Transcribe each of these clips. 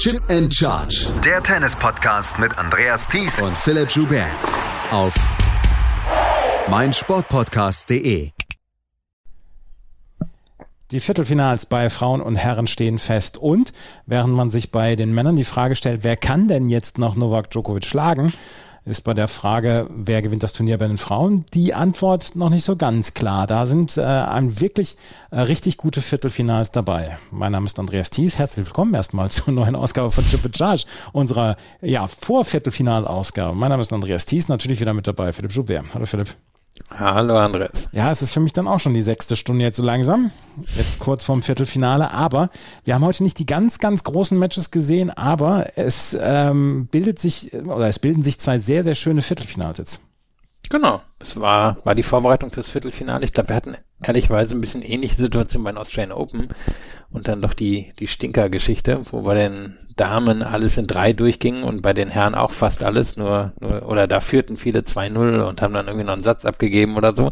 Chip and Charge. Der Tennis-Podcast mit Andreas Thies und Philipp Joubert. Auf meinsportpodcast.de. Die Viertelfinals bei Frauen und Herren stehen fest. Und während man sich bei den Männern die Frage stellt, wer kann denn jetzt noch Novak Djokovic schlagen, ist bei der Frage, wer gewinnt das Turnier bei den Frauen, die Antwort noch nicht so ganz klar. Da sind äh, ein wirklich äh, richtig gute Viertelfinals dabei. Mein Name ist Andreas Thies. Herzlich willkommen erstmal zur neuen Ausgabe von Triple Charge, unserer ja, Vorviertelfinalausgabe. Mein Name ist Andreas Thies, natürlich wieder mit dabei Philipp Joubert. Hallo Philipp. Hallo Andres. Ja, es ist für mich dann auch schon die sechste Stunde jetzt so langsam. Jetzt kurz vorm Viertelfinale. Aber wir haben heute nicht die ganz, ganz großen Matches gesehen, aber es ähm, bildet sich oder es bilden sich zwei sehr, sehr schöne Viertelfinals jetzt. Genau. Das war, war die Vorbereitung fürs Viertelfinale. Ich glaube, wir hatten ehrlicherweise ein bisschen ähnliche Situation bei den Australian Open und dann doch die, die Stinker-Geschichte, wo bei den Damen alles in drei durchging und bei den Herren auch fast alles, nur, nur oder da führten viele 2-0 und haben dann irgendwie noch einen Satz abgegeben oder so.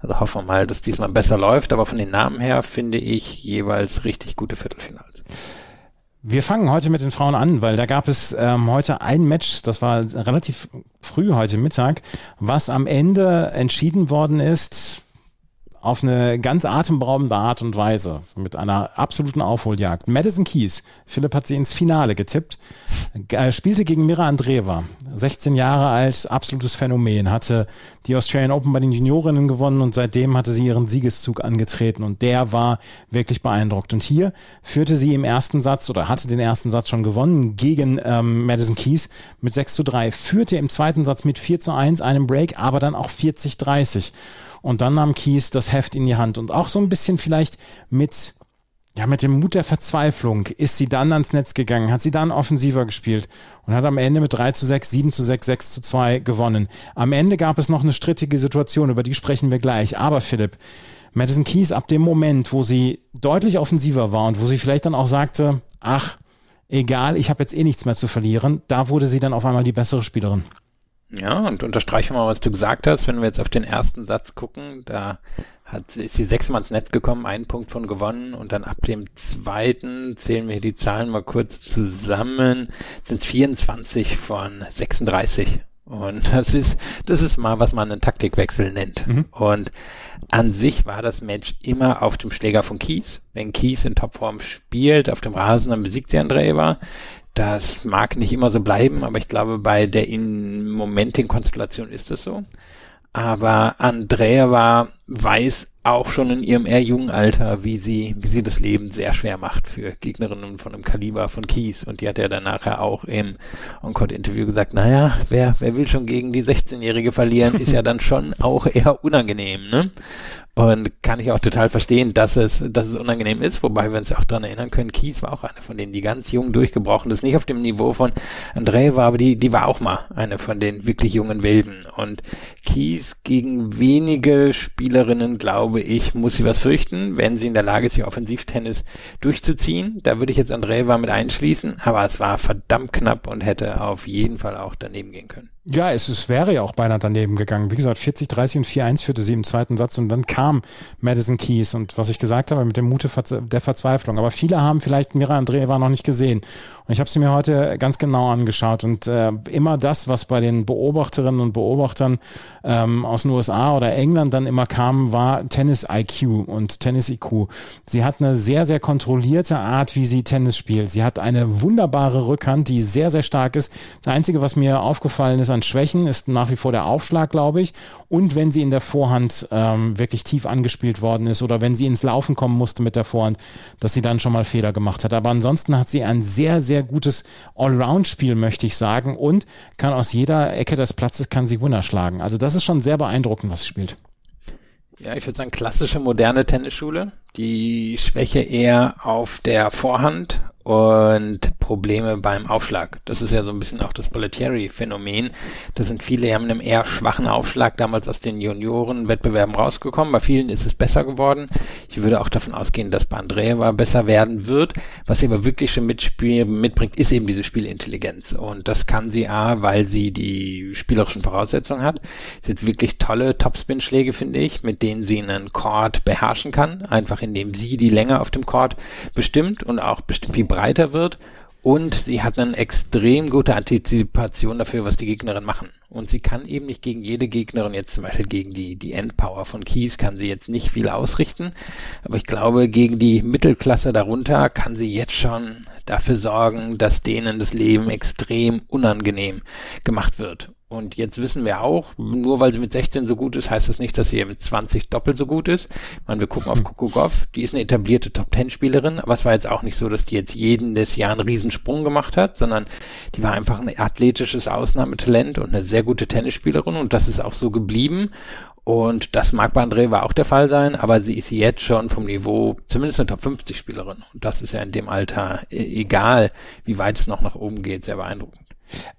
Also hoffen wir mal, dass diesmal besser läuft, aber von den Namen her finde ich jeweils richtig gute Viertelfinals. Wir fangen heute mit den Frauen an, weil da gab es ähm, heute ein Match, das war relativ früh heute Mittag, was am Ende entschieden worden ist auf eine ganz atemberaubende Art und Weise mit einer absoluten Aufholjagd. Madison Keys, Philipp hat sie ins Finale getippt, äh, spielte gegen Mira Andreeva, 16 Jahre alt, absolutes Phänomen, hatte die Australian Open bei den Juniorinnen gewonnen und seitdem hatte sie ihren Siegeszug angetreten und der war wirklich beeindruckt. Und hier führte sie im ersten Satz oder hatte den ersten Satz schon gewonnen gegen ähm, Madison Keys mit 6 zu 3, führte im zweiten Satz mit 4 zu 1 einem Break, aber dann auch 40-30. Und dann nahm Kies das Heft in die Hand und auch so ein bisschen vielleicht mit ja, mit dem Mut der Verzweiflung ist sie dann ans Netz gegangen, hat sie dann offensiver gespielt und hat am Ende mit 3 zu 6, 7 zu 6, 6 zu 2 gewonnen. Am Ende gab es noch eine strittige Situation, über die sprechen wir gleich. Aber Philipp, Madison Keys ab dem Moment, wo sie deutlich offensiver war und wo sie vielleicht dann auch sagte, ach, egal, ich habe jetzt eh nichts mehr zu verlieren, da wurde sie dann auf einmal die bessere Spielerin. Ja, und unterstreiche mal, was du gesagt hast. Wenn wir jetzt auf den ersten Satz gucken, da hat, ist sie sechsmal ins Netz gekommen, einen Punkt von gewonnen und dann ab dem zweiten, zählen wir die Zahlen mal kurz zusammen, sind es 24 von 36. Und das ist, das ist mal, was man einen Taktikwechsel nennt. Mhm. Und an sich war das Match immer auf dem Schläger von Kies. Wenn Kies in Topform spielt, auf dem Rasen, dann besiegt sie Andreeva. Das mag nicht immer so bleiben, aber ich glaube, bei der in momentigen Konstellation ist es so. Aber Andrea war, weiß auch schon in ihrem eher jungen Alter, wie sie, wie sie das Leben sehr schwer macht für Gegnerinnen von einem Kaliber von Kies. Und die hat ja dann nachher auch im Encore-Interview gesagt, naja, wer, wer will schon gegen die 16-Jährige verlieren, ist ja dann schon auch eher unangenehm, ne? Und kann ich auch total verstehen, dass es, dass es unangenehm ist, wobei wir uns auch dran erinnern können, Kies war auch eine von denen, die ganz jung durchgebrochen ist, nicht auf dem Niveau von André war, aber die, die war auch mal eine von den wirklich jungen Wilden. Und Kies gegen wenige Spielerinnen, glaube ich, muss sie was fürchten, wenn sie in der Lage ist, ihr Offensivtennis durchzuziehen. Da würde ich jetzt André war mit einschließen, aber es war verdammt knapp und hätte auf jeden Fall auch daneben gehen können. Ja, es, es wäre ja auch beinahe daneben gegangen. Wie gesagt, 40, 30 und 4-1 führte sie im zweiten Satz und dann kam Madison Keys und was ich gesagt habe mit dem Mute der Verzweiflung. Aber viele haben vielleicht Mira Andreeva noch nicht gesehen. Und ich habe sie mir heute ganz genau angeschaut und äh, immer das, was bei den Beobachterinnen und Beobachtern ähm, aus den USA oder England dann immer kam, war Tennis-IQ und Tennis-IQ. Sie hat eine sehr, sehr kontrollierte Art, wie sie Tennis spielt. Sie hat eine wunderbare Rückhand, die sehr, sehr stark ist. Das Einzige, was mir aufgefallen ist an Schwächen, ist nach wie vor der Aufschlag, glaube ich. Und wenn sie in der Vorhand ähm, wirklich tief angespielt worden ist oder wenn sie ins Laufen kommen musste mit der Vorhand, dass sie dann schon mal Fehler gemacht hat. Aber ansonsten hat sie ein sehr, sehr sehr gutes Allround-Spiel, möchte ich sagen, und kann aus jeder Ecke des Platzes kann sie Winner schlagen. Also das ist schon sehr beeindruckend, was sie spielt. Ja, ich würde sagen, klassische moderne Tennisschule. Die Schwäche eher auf der Vorhand und Probleme beim Aufschlag. Das ist ja so ein bisschen auch das Bollettieri-Phänomen. Da sind viele haben einem eher schwachen Aufschlag damals aus den Junioren-Wettbewerben rausgekommen. Bei vielen ist es besser geworden. Ich würde auch davon ausgehen, dass bei Andrea besser werden wird. Was sie aber wirklich schon mitspiel mitbringt, ist eben diese Spielintelligenz. Und das kann sie A, weil sie die spielerischen Voraussetzungen hat. Sie hat wirklich tolle Topspin-Schläge, finde ich, mit denen sie einen Chord beherrschen kann. Einfach indem sie die Länge auf dem Chord bestimmt und auch bestimmt, wie breiter wird Und sie hat eine extrem gute Antizipation dafür, was die Gegnerin machen. Und sie kann eben nicht gegen jede Gegnerin, jetzt zum Beispiel gegen die, die Endpower von Keys, kann sie jetzt nicht viel ausrichten. Aber ich glaube, gegen die Mittelklasse darunter kann sie jetzt schon dafür sorgen, dass denen das Leben extrem unangenehm gemacht wird. Und jetzt wissen wir auch, nur weil sie mit 16 so gut ist, heißt das nicht, dass sie mit 20 doppelt so gut ist. Ich meine, wir gucken auf Coco Goff, die ist eine etablierte Top-10-Spielerin, aber es war jetzt auch nicht so, dass die jetzt jeden des Jahr einen Riesensprung gemacht hat, sondern die war einfach ein athletisches Ausnahmetalent und eine sehr gute Tennisspielerin und das ist auch so geblieben. Und das mag bei André war auch der Fall sein, aber sie ist jetzt schon vom Niveau zumindest eine Top 50 Spielerin. Und das ist ja in dem Alter e-, egal, wie weit es noch nach oben geht, sehr beeindruckend.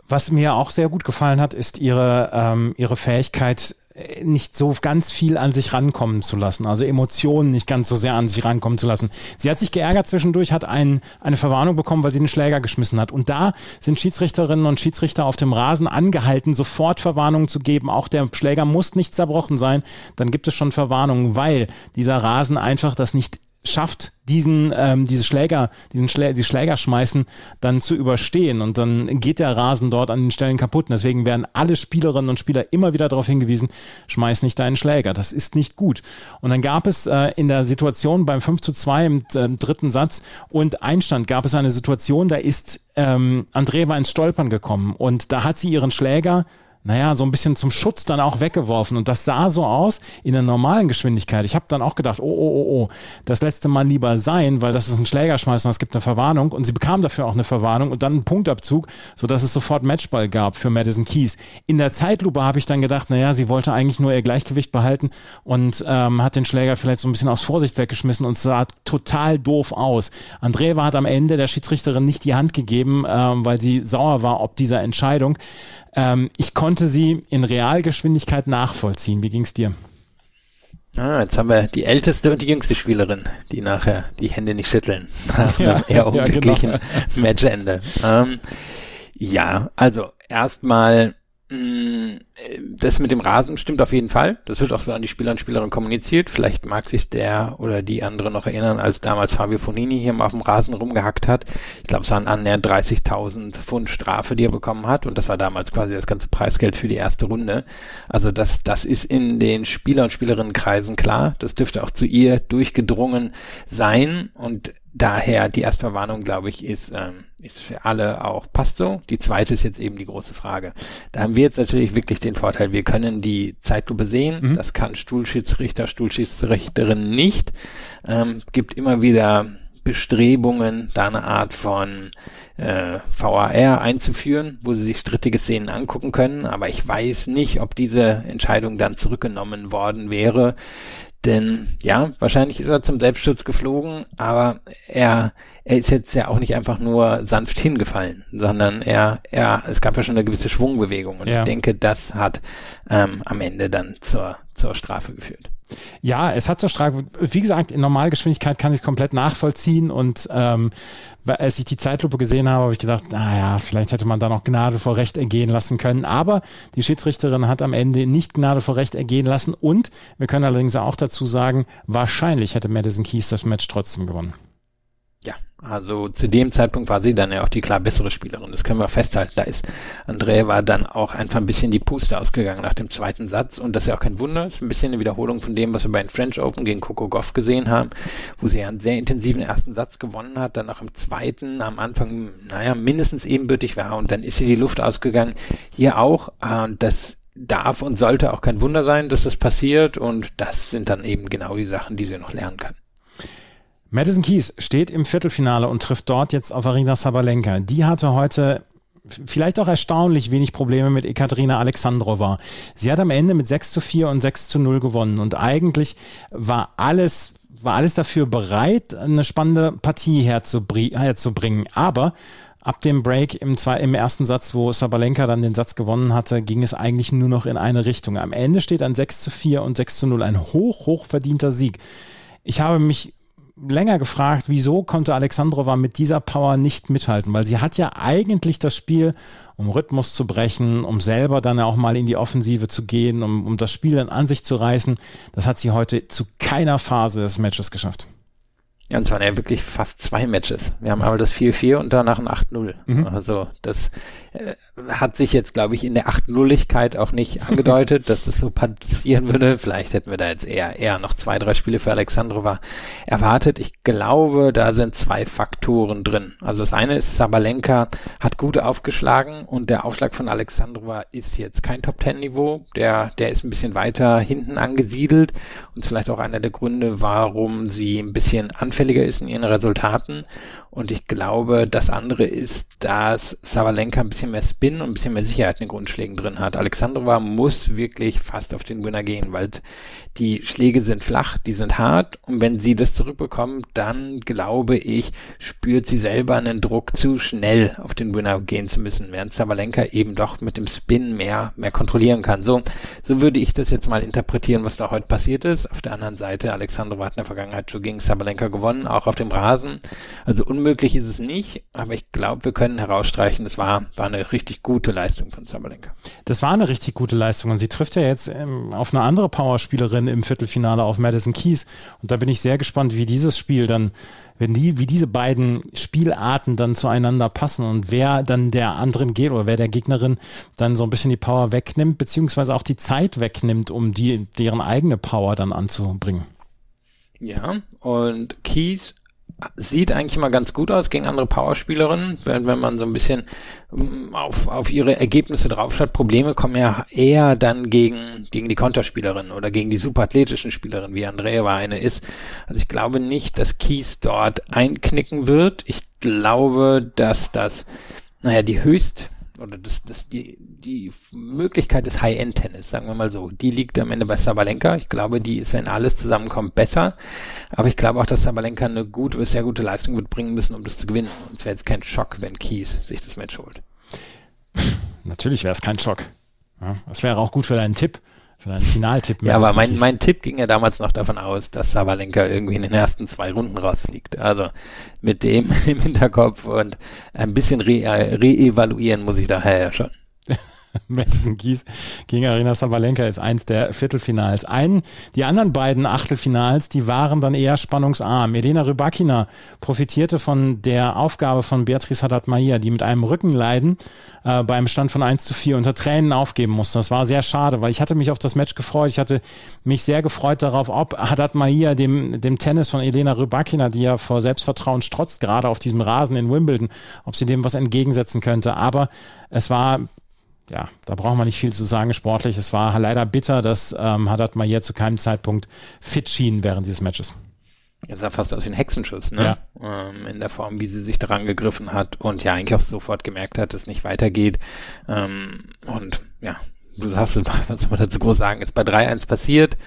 Was mir auch sehr gut gefallen hat, ist ihre, ähm, ihre Fähigkeit, äh, nicht so ganz viel an sich rankommen zu lassen, also Emotionen nicht ganz so sehr an sich rankommen zu lassen. Sie hat sich geärgert zwischendurch, hat ein, eine Verwarnung bekommen, weil sie den Schläger geschmissen hat. Und da sind Schiedsrichterinnen und Schiedsrichter auf dem Rasen angehalten, sofort Verwarnungen zu geben. Auch der Schläger muss nicht zerbrochen sein, dann gibt es schon Verwarnungen, weil dieser Rasen einfach das nicht schafft, diesen, ähm, diese Schläger, diesen Schlä die Schläger schmeißen, dann zu überstehen. Und dann geht der Rasen dort an den Stellen kaputt. Und deswegen werden alle Spielerinnen und Spieler immer wieder darauf hingewiesen, schmeiß nicht deinen Schläger. Das ist nicht gut. Und dann gab es äh, in der Situation beim 5 zu 2 im äh, dritten Satz und Einstand gab es eine Situation, da ist ähm, Andrea ins Stolpern gekommen. Und da hat sie ihren Schläger naja, so ein bisschen zum Schutz dann auch weggeworfen. Und das sah so aus in der normalen Geschwindigkeit. Ich habe dann auch gedacht, oh, oh, oh, oh, das letzte Mal lieber sein, weil das ist ein Schlägerschmeißen, es gibt eine Verwarnung. Und sie bekam dafür auch eine Verwarnung und dann einen Punktabzug, sodass es sofort Matchball gab für Madison Keys. In der Zeitlupe habe ich dann gedacht, naja, sie wollte eigentlich nur ihr Gleichgewicht behalten und ähm, hat den Schläger vielleicht so ein bisschen aus Vorsicht weggeschmissen und sah total doof aus. Andrea hat am Ende der Schiedsrichterin nicht die Hand gegeben, ähm, weil sie sauer war ob dieser Entscheidung. Ähm, ich konnte sie in Realgeschwindigkeit nachvollziehen. Wie ging es dir? Ah, jetzt haben wir die älteste und die jüngste Spielerin, die nachher die Hände nicht schütteln. Nach ja, einem eher unglücklichen ja, genau. Matchende. Ähm, ja, also erstmal das mit dem Rasen stimmt auf jeden Fall. Das wird auch so an die Spieler und Spielerinnen kommuniziert. Vielleicht mag sich der oder die andere noch erinnern, als damals Fabio Fonini hier mal auf dem Rasen rumgehackt hat. Ich glaube, es waren annähernd 30.000 Pfund Strafe, die er bekommen hat. Und das war damals quasi das ganze Preisgeld für die erste Runde. Also das, das ist in den Spieler- und Spielerinnenkreisen klar. Das dürfte auch zu ihr durchgedrungen sein. Und daher die Erstverwarnung, glaube ich, ist, ähm, ist für alle auch, passt so. Die zweite ist jetzt eben die große Frage. Da haben wir jetzt natürlich wirklich den Vorteil, wir können die Zeitlupe sehen. Mhm. Das kann Stuhlschiedsrichter, Stuhlschiedsrichterin nicht. Ähm, gibt immer wieder Bestrebungen, da eine Art von äh, VAR einzuführen, wo sie sich strittige Szenen angucken können. Aber ich weiß nicht, ob diese Entscheidung dann zurückgenommen worden wäre. Denn ja, wahrscheinlich ist er zum Selbstschutz geflogen, aber er, er ist jetzt ja auch nicht einfach nur sanft hingefallen, sondern er, er, es gab ja schon eine gewisse Schwungbewegung und ja. ich denke, das hat ähm, am Ende dann zur, zur Strafe geführt. Ja, es hat zur Strafe, wie gesagt, in Normalgeschwindigkeit kann ich komplett nachvollziehen und ähm, als ich die Zeitlupe gesehen habe, habe ich gedacht, naja, vielleicht hätte man da noch Gnade vor Recht ergehen lassen können. Aber die Schiedsrichterin hat am Ende nicht Gnade vor Recht ergehen lassen und wir können allerdings auch dazu sagen, wahrscheinlich hätte Madison Keys das Match trotzdem gewonnen. Also zu dem Zeitpunkt war sie dann ja auch die klar bessere Spielerin. Das können wir festhalten. Da ist Andrea war dann auch einfach ein bisschen die Puste ausgegangen nach dem zweiten Satz. Und das ist ja auch kein Wunder. Ist ein bisschen eine Wiederholung von dem, was wir bei den French Open gegen Coco Goff gesehen haben, wo sie ja einen sehr intensiven ersten Satz gewonnen hat, dann auch im zweiten am Anfang, naja, mindestens ebenbürtig war. Und dann ist sie die Luft ausgegangen. Hier auch. Und das darf und sollte auch kein Wunder sein, dass das passiert. Und das sind dann eben genau die Sachen, die sie noch lernen kann. Madison Keys steht im Viertelfinale und trifft dort jetzt auf Arina Sabalenka. Die hatte heute vielleicht auch erstaunlich wenig Probleme mit Ekaterina Alexandrova. Sie hat am Ende mit 6 zu 4 und 6 zu 0 gewonnen und eigentlich war alles war alles dafür bereit, eine spannende Partie herzubringen. Aber ab dem Break im, zwei, im ersten Satz, wo Sabalenka dann den Satz gewonnen hatte, ging es eigentlich nur noch in eine Richtung. Am Ende steht ein 6 zu 4 und 6 zu 0. Ein hoch, hoch verdienter Sieg. Ich habe mich länger gefragt, wieso konnte Alexandrova mit dieser Power nicht mithalten, weil sie hat ja eigentlich das Spiel, um Rhythmus zu brechen, um selber dann auch mal in die Offensive zu gehen, um, um das Spiel dann an sich zu reißen. Das hat sie heute zu keiner Phase des Matches geschafft. Ja, und es waren ja wirklich fast zwei Matches. Wir haben einmal das 4-4 und danach ein 8-0. Mhm. Also das äh, hat sich jetzt, glaube ich, in der 8-0igkeit auch nicht angedeutet, dass das so passieren würde. Vielleicht hätten wir da jetzt eher, eher noch zwei, drei Spiele für Alexandrova erwartet. Ich glaube, da sind zwei Faktoren drin. Also das eine ist, Sabalenka hat gut aufgeschlagen und der Aufschlag von Alexandrova ist jetzt kein Top-10-Niveau. Der, der ist ein bisschen weiter hinten angesiedelt und vielleicht auch einer der Gründe, warum sie ein bisschen anfängt anfälliger ist in ihren Resultaten. Und ich glaube, das andere ist, dass Savalenka ein bisschen mehr Spin und ein bisschen mehr Sicherheit in den Grundschlägen drin hat. Alexandrova muss wirklich fast auf den Winner gehen, weil die Schläge sind flach, die sind hart. Und wenn sie das zurückbekommt, dann glaube ich, spürt sie selber einen Druck zu schnell auf den Winner gehen zu müssen, während Savalenka eben doch mit dem Spin mehr, mehr kontrollieren kann. So, so würde ich das jetzt mal interpretieren, was da heute passiert ist. Auf der anderen Seite, Alexandrova hat in der Vergangenheit schon gegen Savalenka gewonnen, auch auf dem Rasen. Also unmöglich ist es nicht, aber ich glaube, wir können herausstreichen, es war, war eine richtig gute Leistung von Sabalenka. Das war eine richtig gute Leistung und sie trifft ja jetzt ähm, auf eine andere Powerspielerin im Viertelfinale auf Madison Keys und da bin ich sehr gespannt, wie dieses Spiel dann, wenn die, wie diese beiden Spielarten dann zueinander passen und wer dann der anderen geht oder wer der Gegnerin dann so ein bisschen die Power wegnimmt, beziehungsweise auch die Zeit wegnimmt, um die, deren eigene Power dann anzubringen. Ja, und Keys sieht eigentlich immer ganz gut aus gegen andere Powerspielerinnen, wenn, wenn man so ein bisschen ähm, auf, auf ihre Ergebnisse draufschaut. Probleme kommen ja eher dann gegen, gegen die Konterspielerin oder gegen die superathletischen Spielerinnen, wie Andrea eine ist. Also ich glaube nicht, dass Kies dort einknicken wird. Ich glaube, dass das, naja, die höchst oder das, das, die, die Möglichkeit des High-End-Tennis, sagen wir mal so, die liegt am Ende bei Sabalenka. Ich glaube, die ist, wenn alles zusammenkommt, besser. Aber ich glaube auch, dass Sabalenka eine gute, sehr gute Leistung wird bringen müssen, um das zu gewinnen. Und es wäre jetzt kein Schock, wenn Kies sich das Match holt. Natürlich wäre es kein Schock. Ja, das wäre auch gut für deinen Tipp. Für einen Finaltipp. Ja, aber mein, mein Tipp ging ja damals noch davon aus, dass Sabalenka irgendwie in den ersten zwei Runden rausfliegt. Also mit dem im Hinterkopf und ein bisschen re äh, reevaluieren muss ich daher ja schon. Madison Keys gegen Arena Sabalenka ist eins der Viertelfinals. Ein, die anderen beiden Achtelfinals, die waren dann eher spannungsarm. Elena Rybakina profitierte von der Aufgabe von Beatrice Haddad-Mahir, die mit einem Rückenleiden äh, beim Stand von 1 zu 4 unter Tränen aufgeben musste. Das war sehr schade, weil ich hatte mich auf das Match gefreut. Ich hatte mich sehr gefreut darauf, ob Haddad-Mahir dem, dem Tennis von Elena Rybakina, die ja vor Selbstvertrauen strotzt, gerade auf diesem Rasen in Wimbledon, ob sie dem was entgegensetzen könnte. Aber es war ja, da braucht man nicht viel zu sagen sportlich. Es war leider bitter, dass ähm, Haddad Mayer zu keinem Zeitpunkt fit schien während dieses Matches. Jetzt sah fast aus wie ein Hexenschuss, ne? Ja. Ähm, in der Form, wie sie sich daran gegriffen hat und ja eigentlich auch sofort gemerkt hat, dass es nicht weitergeht. Ähm, und ja, du sagst es mal, was soll man dazu groß sagen? Ist bei 3-1 passiert.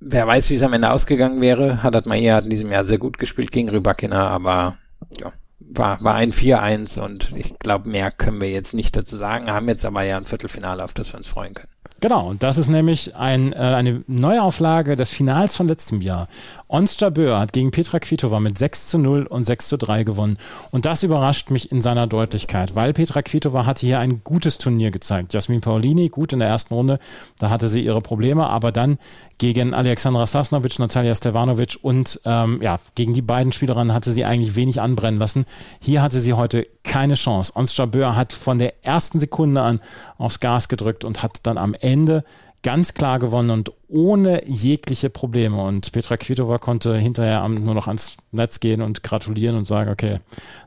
Wer weiß, wie es am Ende ausgegangen wäre. Haddad Mayer hat in diesem Jahr sehr gut gespielt gegen Rybakina, aber ja, war, war ein 4-1 und ich glaube, mehr können wir jetzt nicht dazu sagen, haben jetzt aber ja ein Viertelfinale, auf das wir uns freuen können. Genau, und das ist nämlich ein, äh, eine Neuauflage des Finals von letztem Jahr. Onstra Böhr hat gegen Petra Kvitova mit 6 zu 0 und 6 zu 3 gewonnen. Und das überrascht mich in seiner Deutlichkeit, weil Petra Kvitova hatte hier ein gutes Turnier gezeigt. Jasmin Paolini, gut in der ersten Runde, da hatte sie ihre Probleme, aber dann gegen Alexandra Sasnovic, Natalia Stevanovic und ähm, ja, gegen die beiden Spielerinnen hatte sie eigentlich wenig anbrennen lassen. Hier hatte sie heute keine Chance. Onstra Böhr hat von der ersten Sekunde an aufs Gas gedrückt und hat dann am Ende ganz klar gewonnen und ohne jegliche Probleme. Und Petra Kvitova konnte hinterher nur noch ans Netz gehen und gratulieren und sagen, okay,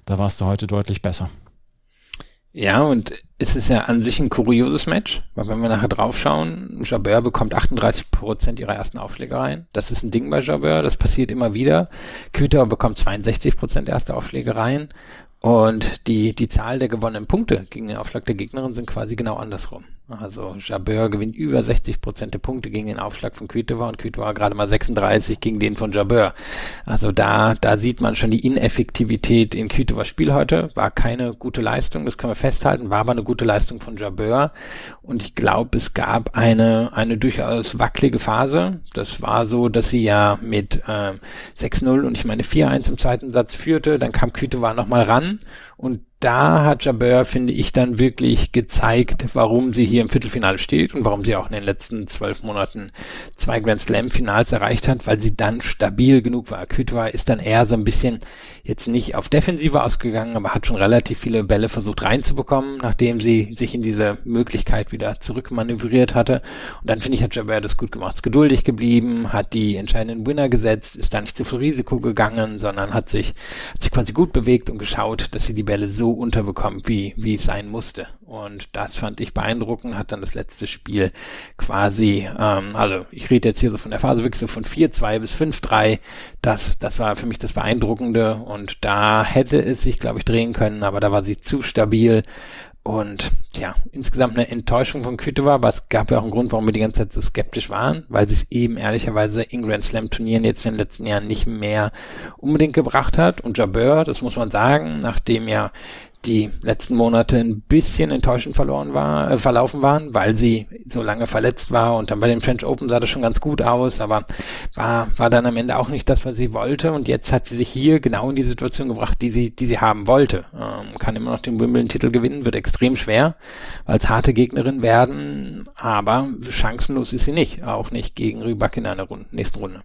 da warst du heute deutlich besser. Ja, und es ist ja an sich ein kurioses Match, weil wenn wir nachher draufschauen, Jabeur bekommt 38 Prozent ihrer ersten Aufschläge rein. Das ist ein Ding bei Jabeur, das passiert immer wieder. Kvitova bekommt 62 Prozent erste Aufschläge rein und die, die Zahl der gewonnenen Punkte gegen den Aufschlag der Gegnerin sind quasi genau andersrum. Also Jabeur gewinnt über 60 Prozent der Punkte gegen den Aufschlag von Kvitova und Kvitova gerade mal 36 gegen den von Jabeur. Also da, da sieht man schon die Ineffektivität in Kvitovas Spiel heute. War keine gute Leistung, das können wir festhalten, war aber eine gute Leistung von Jabeur. Und ich glaube, es gab eine, eine durchaus wackelige Phase. Das war so, dass sie ja mit äh, 6-0 und ich meine 4-1 im zweiten Satz führte. Dann kam Kvitova nochmal ran und da hat Jabeur, finde ich, dann wirklich gezeigt, warum sie hier im Viertelfinale steht und warum sie auch in den letzten zwölf Monaten zwei Grand Slam Finals erreicht hat, weil sie dann stabil genug war. Kütwa ist dann eher so ein bisschen jetzt nicht auf Defensive ausgegangen, aber hat schon relativ viele Bälle versucht reinzubekommen, nachdem sie sich in diese Möglichkeit wieder zurückmanövriert hatte. Und dann finde ich, hat Jabeur das gut gemacht, ist geduldig geblieben, hat die entscheidenden Winner gesetzt, ist da nicht zu viel Risiko gegangen, sondern hat sich, hat sich quasi gut bewegt und geschaut, dass sie die Bälle so unterbekommt, wie, wie es sein musste. Und das fand ich beeindruckend, hat dann das letzte Spiel quasi, ähm, also ich rede jetzt hier so von der Phase wirklich so von 4-2 bis 5-3. Das, das war für mich das Beeindruckende und da hätte es sich, glaube ich, drehen können, aber da war sie zu stabil. Und ja, insgesamt eine Enttäuschung von Kvitova, aber es gab ja auch einen Grund, warum wir die ganze Zeit so skeptisch waren, weil es eben ehrlicherweise in Grand Slam Turnieren jetzt in den letzten Jahren nicht mehr unbedingt gebracht hat. Und Jabeur, das muss man sagen, nachdem ja die letzten Monate ein bisschen enttäuschend verloren war, äh, verlaufen waren, weil sie so lange verletzt war und dann bei den French Open sah das schon ganz gut aus, aber war, war dann am Ende auch nicht das, was sie wollte und jetzt hat sie sich hier genau in die Situation gebracht, die sie, die sie haben wollte. Ähm, kann immer noch den Wimbledon-Titel gewinnen, wird extrem schwer, weil es harte Gegnerin werden, aber chancenlos ist sie nicht, auch nicht gegen Rybak in einer Runde, nächsten Runde.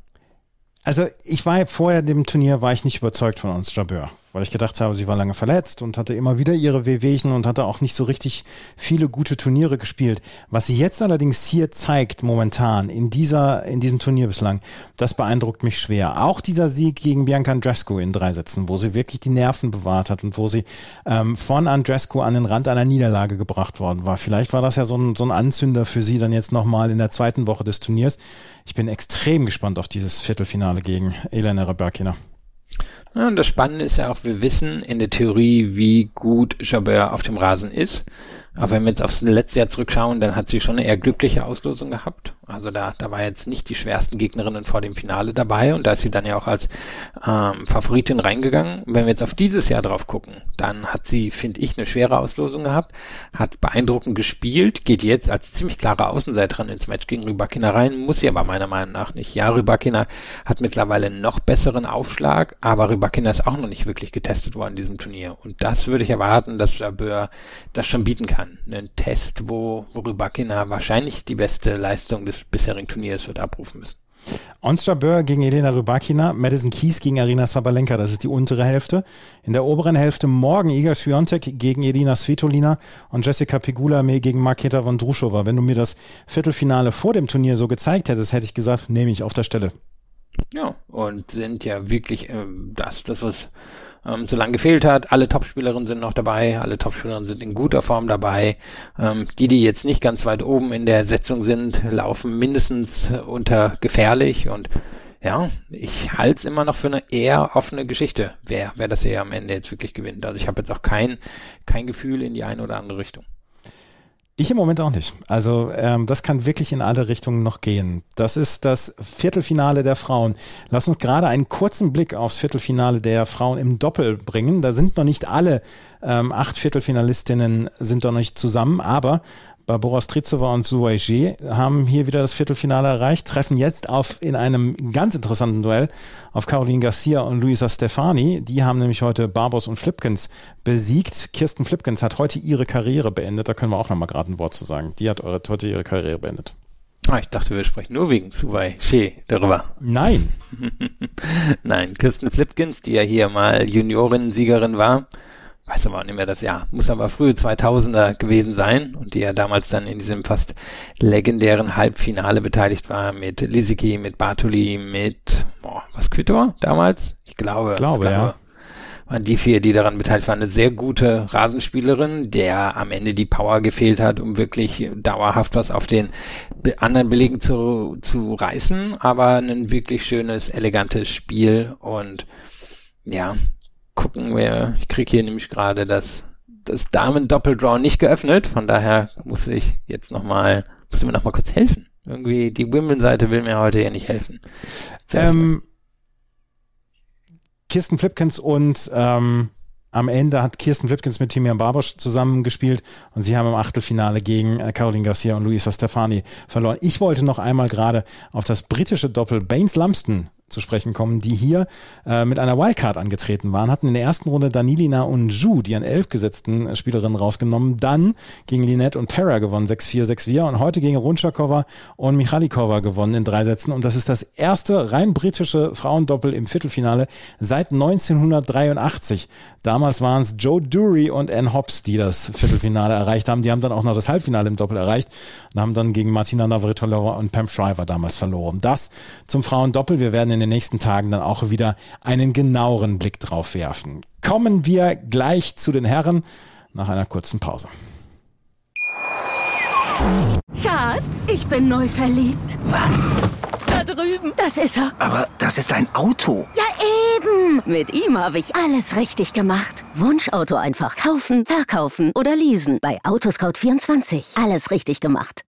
Also ich war vorher dem Turnier war ich nicht überzeugt von uns Jabeur weil ich gedacht habe, sie war lange verletzt und hatte immer wieder ihre Wehwehchen und hatte auch nicht so richtig viele gute Turniere gespielt. Was sie jetzt allerdings hier zeigt momentan in dieser in diesem Turnier bislang, das beeindruckt mich schwer. Auch dieser Sieg gegen Bianca Andrescu in drei Sätzen, wo sie wirklich die Nerven bewahrt hat und wo sie ähm, von Andrescu an den Rand einer Niederlage gebracht worden war. Vielleicht war das ja so ein, so ein Anzünder für sie dann jetzt nochmal in der zweiten Woche des Turniers. Ich bin extrem gespannt auf dieses Viertelfinale gegen Elena Rebakina. Ja, und das Spannende ist ja auch, wir wissen in der Theorie, wie gut Jabeur auf dem Rasen ist. Aber wenn wir jetzt aufs letzte Jahr zurückschauen, dann hat sie schon eine eher glückliche Auslosung gehabt. Also da, da war jetzt nicht die schwersten Gegnerinnen vor dem Finale dabei und da ist sie dann ja auch als ähm, Favoritin reingegangen. Wenn wir jetzt auf dieses Jahr drauf gucken, dann hat sie, finde ich, eine schwere Auslosung gehabt, hat beeindruckend gespielt, geht jetzt als ziemlich klare Außenseiterin ins Match gegen Rybakina rein, muss sie aber meiner Meinung nach nicht. Ja, Rybakina hat mittlerweile noch besseren Aufschlag, aber Rybakina ist auch noch nicht wirklich getestet worden in diesem Turnier. Und das würde ich erwarten, dass Jabeur das schon bieten kann. Einen Test, wo, wo Rybakina wahrscheinlich die beste Leistung des des bisherigen Turniers wird abrufen müssen. Onstra Böhr gegen Elena Rybakina, Madison Keys gegen Arina Sabalenka, das ist die untere Hälfte. In der oberen Hälfte morgen Iga Swiatek gegen Elina Svitolina und Jessica Pegula gegen Marketa Vondrushova. Wenn du mir das Viertelfinale vor dem Turnier so gezeigt hättest, hätte ich gesagt, nehme ich auf der Stelle. Ja, und sind ja wirklich äh, das, das was ähm, so lange gefehlt hat. Alle Topspielerinnen sind noch dabei, alle Topspielerinnen sind in guter Form dabei. Ähm, die, die jetzt nicht ganz weit oben in der Setzung sind, laufen mindestens unter gefährlich und ja, ich halte es immer noch für eine eher offene Geschichte, wer, wer das hier am Ende jetzt wirklich gewinnt. Also ich habe jetzt auch kein, kein Gefühl in die eine oder andere Richtung. Ich im Moment auch nicht. Also ähm, das kann wirklich in alle Richtungen noch gehen. Das ist das Viertelfinale der Frauen. Lass uns gerade einen kurzen Blick aufs Viertelfinale der Frauen im Doppel bringen. Da sind noch nicht alle ähm, acht Viertelfinalistinnen sind noch nicht zusammen, aber Barbora Strizova und Suwaiji haben hier wieder das Viertelfinale erreicht, treffen jetzt auf in einem ganz interessanten Duell auf Caroline Garcia und Luisa Stefani. Die haben nämlich heute Barbos und Flipkins besiegt. Kirsten Flipkins hat heute ihre Karriere beendet. Da können wir auch noch mal gerade ein Wort zu sagen. Die hat heute ihre Karriere beendet. Ah, ich dachte, wir sprechen nur wegen Suwai She darüber. Nein. Nein, Kirsten Flipkins, die ja hier mal Juniorin-Siegerin war, weiß aber auch nicht mehr das Jahr, muss aber frühe 2000er gewesen sein und die ja damals dann in diesem fast legendären Halbfinale beteiligt war mit Lisicki, mit Bartoli, mit, boah, was Quittor damals? Ich glaube. Glaube, ich glaube ja. Waren die vier, die daran beteiligt waren, eine sehr gute Rasenspielerin, der am Ende die Power gefehlt hat, um wirklich dauerhaft was auf den anderen Belegen zu, zu reißen, aber ein wirklich schönes, elegantes Spiel und ja, gucken wir. Ich kriege hier nämlich gerade das, das Damen-Doppeldraw nicht geöffnet. Von daher muss ich jetzt nochmal, muss ich mir nochmal kurz helfen. Irgendwie, die Wimbledon-Seite will mir heute ja nicht helfen. Ähm, Kirsten Flipkins und ähm, am Ende hat Kirsten Flipkins mit Timian Barbosch zusammengespielt und sie haben im Achtelfinale gegen äh, Caroline Garcia und Luisa Stefani verloren. Ich wollte noch einmal gerade auf das britische Doppel Baines Lumsden zu sprechen kommen, die hier äh, mit einer Wildcard angetreten waren, hatten in der ersten Runde Danilina und Ju, die an elf gesetzten Spielerinnen rausgenommen, dann gegen Linette und Pera gewonnen, 6-4, 6-4 und heute gegen Runschakova und Michalikova gewonnen in drei Sätzen und das ist das erste rein britische Frauendoppel im Viertelfinale seit 1983. Damals waren es Joe Dury und Ann Hobbs, die das Viertelfinale erreicht haben. Die haben dann auch noch das Halbfinale im Doppel erreicht und haben dann gegen Martina Navratilova und Pam Shriver damals verloren. Das zum Frauendoppel. Wir werden in den nächsten Tagen dann auch wieder einen genaueren Blick drauf werfen. Kommen wir gleich zu den Herren nach einer kurzen Pause. Schatz, ich bin neu verliebt. Was? Da drüben. Das ist er. Aber das ist ein Auto. Ja, eben. Mit ihm habe ich alles richtig gemacht. Wunschauto einfach kaufen, verkaufen oder leasen. Bei Autoscout24. Alles richtig gemacht.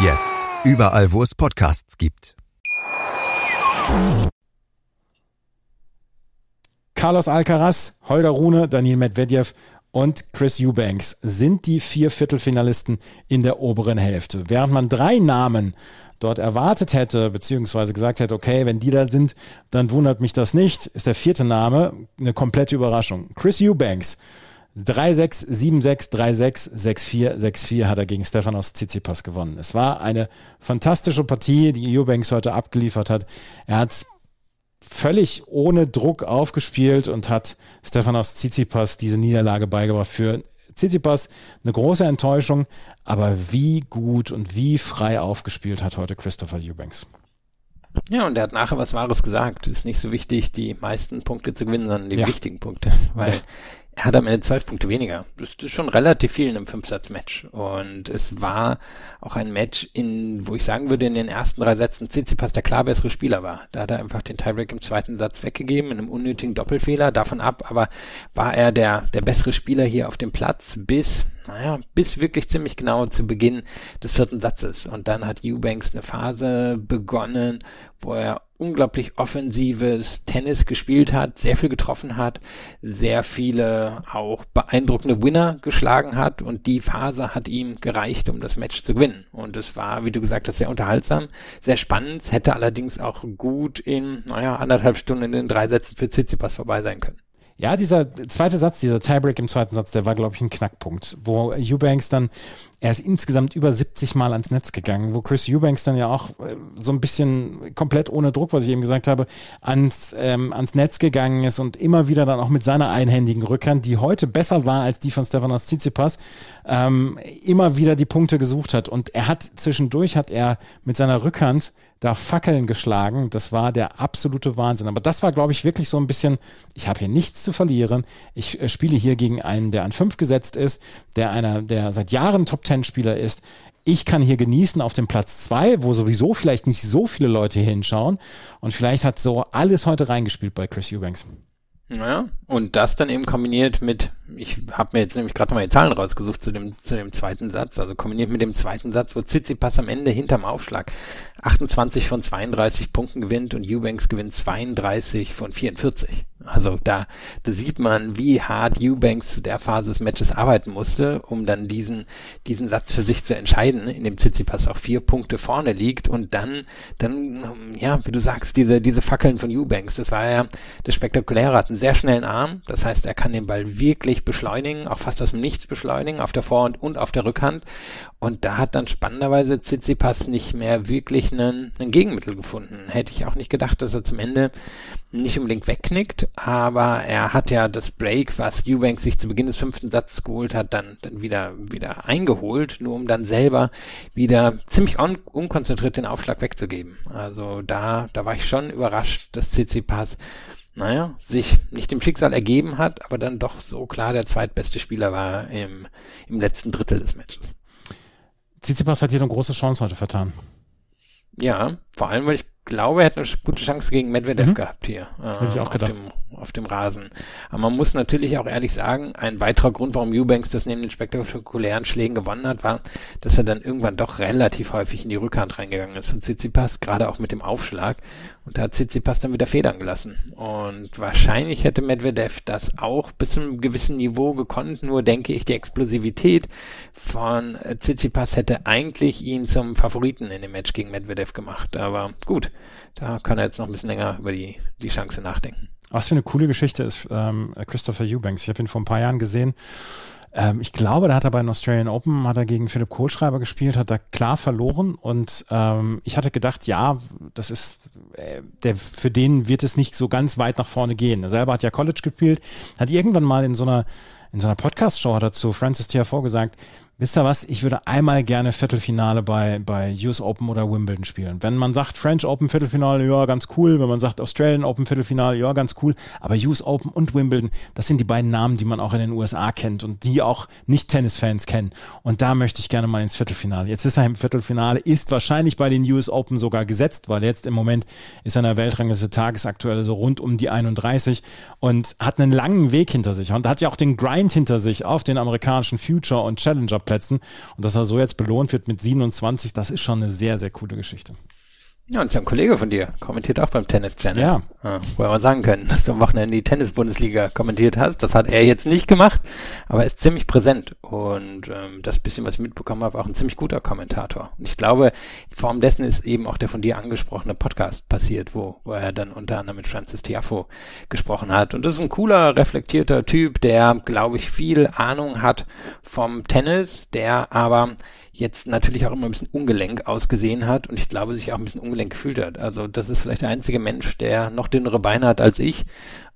Jetzt überall, wo es Podcasts gibt. Carlos Alcaraz, Holger Rune, Daniel Medvedev und Chris Eubanks sind die vier Viertelfinalisten in der oberen Hälfte. Während man drei Namen dort erwartet hätte, beziehungsweise gesagt hätte, okay, wenn die da sind, dann wundert mich das nicht, ist der vierte Name eine komplette Überraschung. Chris Eubanks 3-6, 7-6, 3-6, 6-4, 6-4 hat er gegen Stefanos Tsitsipas gewonnen. Es war eine fantastische Partie, die Eubanks heute abgeliefert hat. Er hat völlig ohne Druck aufgespielt und hat Stefanos Tsitsipas diese Niederlage beigebracht. Für Tsitsipas eine große Enttäuschung, aber wie gut und wie frei aufgespielt hat heute Christopher Eubanks. Ja, und er hat nachher was Wahres gesagt. Ist nicht so wichtig, die meisten Punkte zu gewinnen, sondern die ja. wichtigen Punkte. Weil ja. Er hat am Ende zwölf Punkte weniger. Das ist schon relativ viel in einem Fünfsatz-Match. Und es war auch ein Match, in, wo ich sagen würde, in den ersten drei Sätzen Tsitsipas der klar bessere Spieler war. Da hat er einfach den Tiebreak im zweiten Satz weggegeben, in einem unnötigen Doppelfehler, davon ab, aber war er der, der bessere Spieler hier auf dem Platz bis, naja, bis wirklich ziemlich genau zu Beginn des vierten Satzes. Und dann hat Eubanks eine Phase begonnen, wo er unglaublich offensives Tennis gespielt hat, sehr viel getroffen hat, sehr viele auch beeindruckende Winner geschlagen hat und die Phase hat ihm gereicht, um das Match zu gewinnen. Und es war, wie du gesagt hast, sehr unterhaltsam, sehr spannend, hätte allerdings auch gut in, naja, anderthalb Stunden in den drei Sätzen für Tsitsipas vorbei sein können. Ja, dieser zweite Satz, dieser Tiebreak im zweiten Satz, der war, glaube ich, ein Knackpunkt, wo Eubanks dann, er ist insgesamt über 70 Mal ans Netz gegangen, wo Chris Eubanks dann ja auch äh, so ein bisschen komplett ohne Druck, was ich eben gesagt habe, ans, ähm, ans Netz gegangen ist und immer wieder dann auch mit seiner einhändigen Rückhand, die heute besser war als die von Stefanos Tsitsipas, ähm, immer wieder die Punkte gesucht hat. Und er hat zwischendurch, hat er mit seiner Rückhand da Fackeln geschlagen. Das war der absolute Wahnsinn. Aber das war, glaube ich, wirklich so ein bisschen, ich habe hier nichts zu verlieren. Ich äh, spiele hier gegen einen, der an fünf gesetzt ist, der einer, der seit Jahren Top Ten Spieler ist. Ich kann hier genießen auf dem Platz zwei, wo sowieso vielleicht nicht so viele Leute hinschauen. Und vielleicht hat so alles heute reingespielt bei Chris Eubanks. Ja, und das dann eben kombiniert mit, ich habe mir jetzt nämlich gerade mal die Zahlen rausgesucht zu dem, zu dem zweiten Satz, also kombiniert mit dem zweiten Satz, wo Tsitsipas am Ende hinterm Aufschlag 28 von 32 Punkten gewinnt und Eubanks gewinnt 32 von 44. Also da, da sieht man, wie hart Eubanks zu der Phase des Matches arbeiten musste, um dann diesen, diesen Satz für sich zu entscheiden, in dem Tsitsipas auch vier Punkte vorne liegt und dann, dann, ja, wie du sagst, diese, diese Fackeln von Eubanks, das war ja das Spektakuläre, hat einen sehr schnellen Arm, das heißt, er kann den Ball wirklich beschleunigen, auch fast aus dem Nichts beschleunigen, auf der Vorhand und auf der Rückhand. Und da hat dann spannenderweise Tsitsipas nicht mehr wirklich einen, einen Gegenmittel gefunden. Hätte ich auch nicht gedacht, dass er zum Ende nicht unbedingt wegknickt, aber er hat ja das Break, was Eubanks sich zu Beginn des fünften Satzes geholt hat, dann, dann wieder, wieder eingeholt, nur um dann selber wieder ziemlich un unkonzentriert den Aufschlag wegzugeben. Also da, da war ich schon überrascht, dass Tsitsipas naja, sich nicht dem Schicksal ergeben hat, aber dann doch so klar der zweitbeste Spieler war im, im letzten Drittel des Matches. Tsitsipas hat hier eine große Chance heute vertan. Ja, vor allem, weil ich glaube, er hätte eine gute Chance gegen Medvedev Mhm. gehabt hier. Äh, Hätte ich auch auf gedacht. Dem, auf dem Rasen. Aber man muss natürlich auch ehrlich sagen, ein weiterer Grund, warum Eubanks das neben den spektakulären Schlägen gewonnen hat, war, dass er dann irgendwann doch relativ häufig in die Rückhand reingegangen ist. Und Tsitsipas, gerade auch mit dem Aufschlag. Und da hat Tsitsipas dann wieder Federn gelassen. Und wahrscheinlich hätte Medvedev das auch bis zu einem gewissen Niveau gekonnt. Nur denke ich, die Explosivität von Tsitsipas hätte eigentlich ihn zum Favoriten in dem Match gegen Medvedev gemacht. Aber gut, da kann er jetzt noch ein bisschen länger über die, die Chance nachdenken. Was für eine coole Geschichte ist ähm, Christopher Eubanks. Ich habe ihn vor ein paar Jahren gesehen. Ähm, ich glaube, da hat er bei den Australian Open, hat er gegen Philipp Kohlschreiber gespielt, hat er klar verloren und ähm, ich hatte gedacht, ja, das ist, äh, der, für den wird es nicht so ganz weit nach vorne gehen. Er selber hat ja College gespielt, hat irgendwann mal in so einer in so einer Podcast-Show hat er zu Francis TFO gesagt, wisst ihr was, ich würde einmal gerne Viertelfinale bei, bei US Open oder Wimbledon spielen. Wenn man sagt French Open Viertelfinale, ja, ganz cool. Wenn man sagt Australian Open Viertelfinale, ja, ganz cool. Aber US Open und Wimbledon, das sind die beiden Namen, die man auch in den USA kennt und die auch Nicht-Tennis-Fans kennen. Und da möchte ich gerne mal ins Viertelfinale. Jetzt ist er im Viertelfinale, ist wahrscheinlich bei den US Open sogar gesetzt, weil jetzt im Moment ist er in der Weltrangliste tagesaktuell so rund um die 31 und hat einen langen Weg hinter sich und hat ja auch den Grind hinter sich auf den amerikanischen Future und Challenger Plätzen und dass er so jetzt belohnt wird mit 27, das ist schon eine sehr, sehr coole Geschichte. Ja, und ist ja ein Kollege von dir, kommentiert auch beim Tennis Channel. Ja. ja wo wir sagen können, dass du am Wochenende die Tennis-Bundesliga kommentiert hast. Das hat er jetzt nicht gemacht, aber er ist ziemlich präsent. Und ähm, das bisschen, was ich mitbekommen habe, auch ein ziemlich guter Kommentator. Und ich glaube, in Form dessen ist eben auch der von dir angesprochene Podcast passiert, wo, wo er dann unter anderem mit Francis Tiafo gesprochen hat. Und das ist ein cooler, reflektierter Typ, der, glaube ich, viel Ahnung hat vom Tennis, der aber jetzt natürlich auch immer ein bisschen ungelenk ausgesehen hat und ich glaube, sich auch ein bisschen ungelenk gefühlt hat. Also das ist vielleicht der einzige Mensch, der noch dünnere Beine hat als ich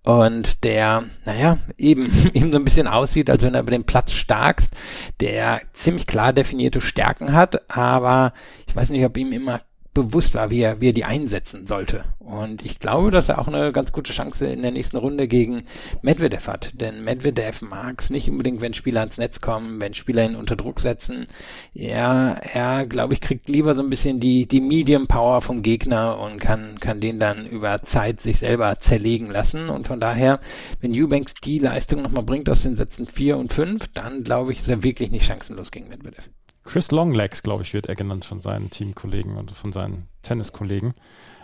und der, naja, eben, eben so ein bisschen aussieht, als wenn er über den Platz starkst, der ziemlich klar definierte Stärken hat, aber ich weiß nicht, ob ihm immer bewusst war, wie er, wie er die einsetzen sollte. Und ich glaube, dass er auch eine ganz gute Chance in der nächsten Runde gegen Medvedev hat. Denn Medvedev mag es nicht unbedingt, wenn Spieler ans Netz kommen, wenn Spieler ihn unter Druck setzen. Er, er, glaube ich, kriegt lieber so ein bisschen die, die Medium Power vom Gegner und kann, kann den dann über Zeit sich selber zerlegen lassen. Und von daher, wenn Eubanks die Leistung nochmal bringt aus den Sätzen 4 und 5, dann glaube ich, ist er wirklich nicht chancenlos gegen Medvedev. Chris Longlegs, glaube ich, wird er genannt von seinen Teamkollegen und von seinen Tenniskollegen.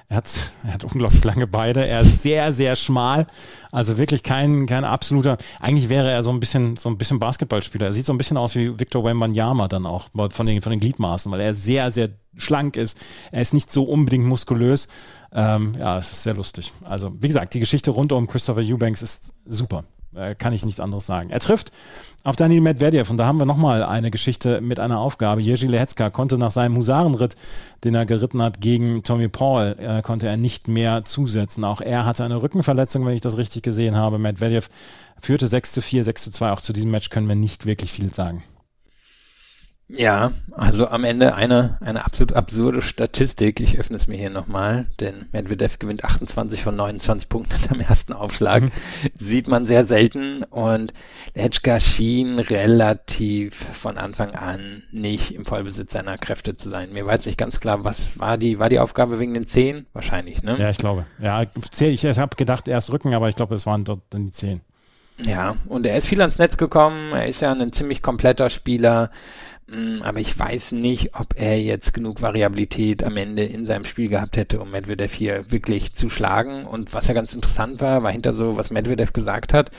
Er hat, er hat unglaublich lange Beine. Er ist sehr, sehr schmal. Also wirklich kein, kein absoluter. Eigentlich wäre er so ein bisschen, so ein bisschen Basketballspieler. Er sieht so ein bisschen aus wie Victor Wembanyama dann auch von den, von den Gliedmaßen, weil er sehr, sehr schlank ist. Er ist nicht so unbedingt muskulös. Ähm, ja, es ist sehr lustig. Also, wie gesagt, die Geschichte rund um Christopher Eubanks ist super. Äh, kann ich nichts anderes sagen. Er trifft auf Daniel Medvedev und da haben wir nochmal eine Geschichte mit einer Aufgabe. Jerzy Lehetzka konnte nach seinem Husarenritt, den er geritten hat gegen Tommy Paul, äh, konnte er nicht mehr zusetzen. Auch er hatte eine Rückenverletzung, wenn ich das richtig gesehen habe. Medvedev führte 6 zu 4, 6 zu 2. Auch zu diesem Match können wir nicht wirklich viel sagen. Ja, also am Ende eine, eine absolut absurde Statistik. Ich öffne es mir hier nochmal, denn Medvedev gewinnt 28 von 29 Punkten am ersten Aufschlag. Mhm. Sieht man sehr selten und Letschka schien relativ von Anfang an nicht im Vollbesitz seiner Kräfte zu sein. Mir war jetzt nicht ganz klar, was war die, war die Aufgabe wegen den Zehen? Wahrscheinlich, ne? Ja, ich glaube. Ja, ich, ich habe gedacht erst Rücken, aber ich glaube, es waren dort dann die Zehen. Ja, und er ist viel ans Netz gekommen. Er ist ja ein ziemlich kompletter Spieler. Aber ich weiß nicht, ob er jetzt genug Variabilität am Ende in seinem Spiel gehabt hätte, um Medvedev hier wirklich zu schlagen. Und was ja ganz interessant war, war hinter so, was Medvedev gesagt hat,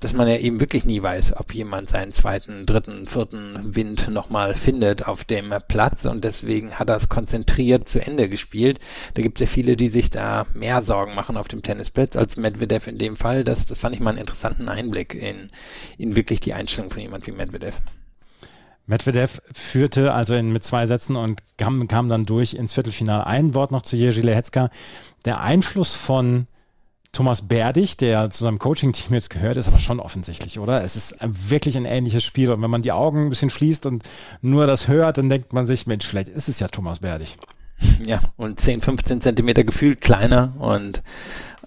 dass man ja eben wirklich nie weiß, ob jemand seinen zweiten, dritten, vierten Wind nochmal findet auf dem Platz. Und deswegen hat er es konzentriert zu Ende gespielt. Da gibt es ja viele, die sich da mehr Sorgen machen auf dem Tennisplatz als Medvedev in dem Fall. Das, das fand ich mal einen interessanten Einblick in, in wirklich die Einstellung von jemand wie Medvedev. Medvedev führte also in, mit zwei Sätzen und kam, kam dann durch ins Viertelfinale. Ein Wort noch zu Jerzy Lehetzka. Der Einfluss von Thomas Berdig, der zu seinem Coaching-Team jetzt gehört, ist aber schon offensichtlich, oder? Es ist wirklich ein ähnliches Spiel. Und wenn man die Augen ein bisschen schließt und nur das hört, dann denkt man sich, Mensch, vielleicht ist es ja Thomas Berdig. Ja, und 10, 15 Zentimeter gefühlt kleiner und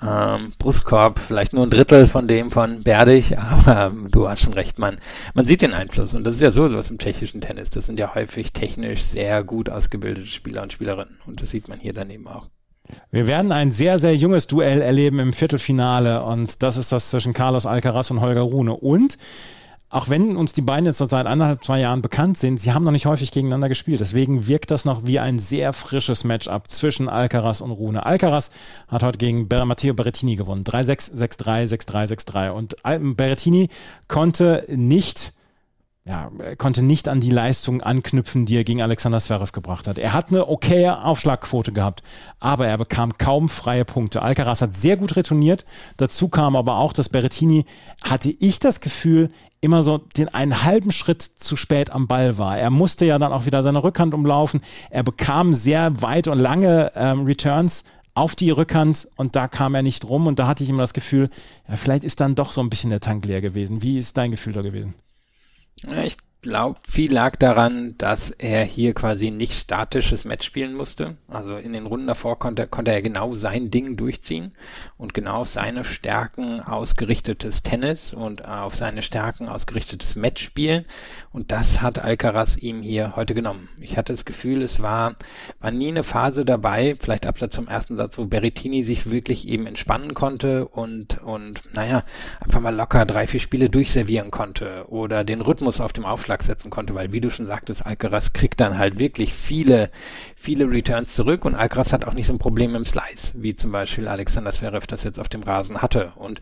ähm, Brustkorb vielleicht nur ein Drittel von dem von Berdig, aber ähm, du hast schon recht, man, man sieht den Einfluss und das ist ja so was im tschechischen Tennis. Das sind ja häufig technisch sehr gut ausgebildete Spieler und Spielerinnen und das sieht man hier daneben auch. Wir werden ein sehr, sehr junges Duell erleben im Viertelfinale und das ist das zwischen Carlos Alcaraz und Holger Rune. Und auch wenn uns die beiden jetzt seit anderthalb, zwei Jahren bekannt sind, sie haben noch nicht häufig gegeneinander gespielt. Deswegen wirkt das noch wie ein sehr frisches Matchup zwischen Alcaraz und Rune. Alcaraz hat heute gegen Matteo Berrettini gewonnen. 3-6, 6-3, 6-3, 6-3. Und Berrettini konnte nicht ja, er konnte nicht an die Leistung anknüpfen, die er gegen Alexander Zverev gebracht hat. Er hat eine okaye Aufschlagquote gehabt, aber er bekam kaum freie Punkte. Alcaraz hat sehr gut retourniert. Dazu kam aber auch, dass Berrettini, hatte ich das Gefühl, immer so den einen halben Schritt zu spät am Ball war. Er musste ja dann auch wieder seine Rückhand umlaufen. Er bekam sehr weit und lange ähm, Returns auf die Rückhand und da kam er nicht rum und da hatte ich immer das Gefühl, ja, vielleicht ist dann doch so ein bisschen der Tank leer gewesen. Wie ist dein Gefühl da gewesen? Ich glaube, viel lag daran, dass er hier quasi nicht statisches Match spielen musste. Also in den Runden davor konnte, konnte er genau sein Ding durchziehen und genau auf seine Stärken ausgerichtetes Tennis und auf seine Stärken ausgerichtetes Match spielen. Und das hat Alcaraz ihm hier heute genommen. Ich hatte das Gefühl, es war, war nie eine Phase dabei, vielleicht abseits vom ersten Satz, wo Berrettini sich wirklich eben entspannen konnte und, und, naja, einfach mal locker drei, vier Spiele durchservieren konnte oder den Rhythmus auf dem Aufschlag Aufschlag setzen konnte, weil wie du schon sagtest, Alcaraz kriegt dann halt wirklich viele, viele Returns zurück und Alcaraz hat auch nicht so ein Problem im Slice, wie zum Beispiel Alexander Zverev das jetzt auf dem Rasen hatte. Und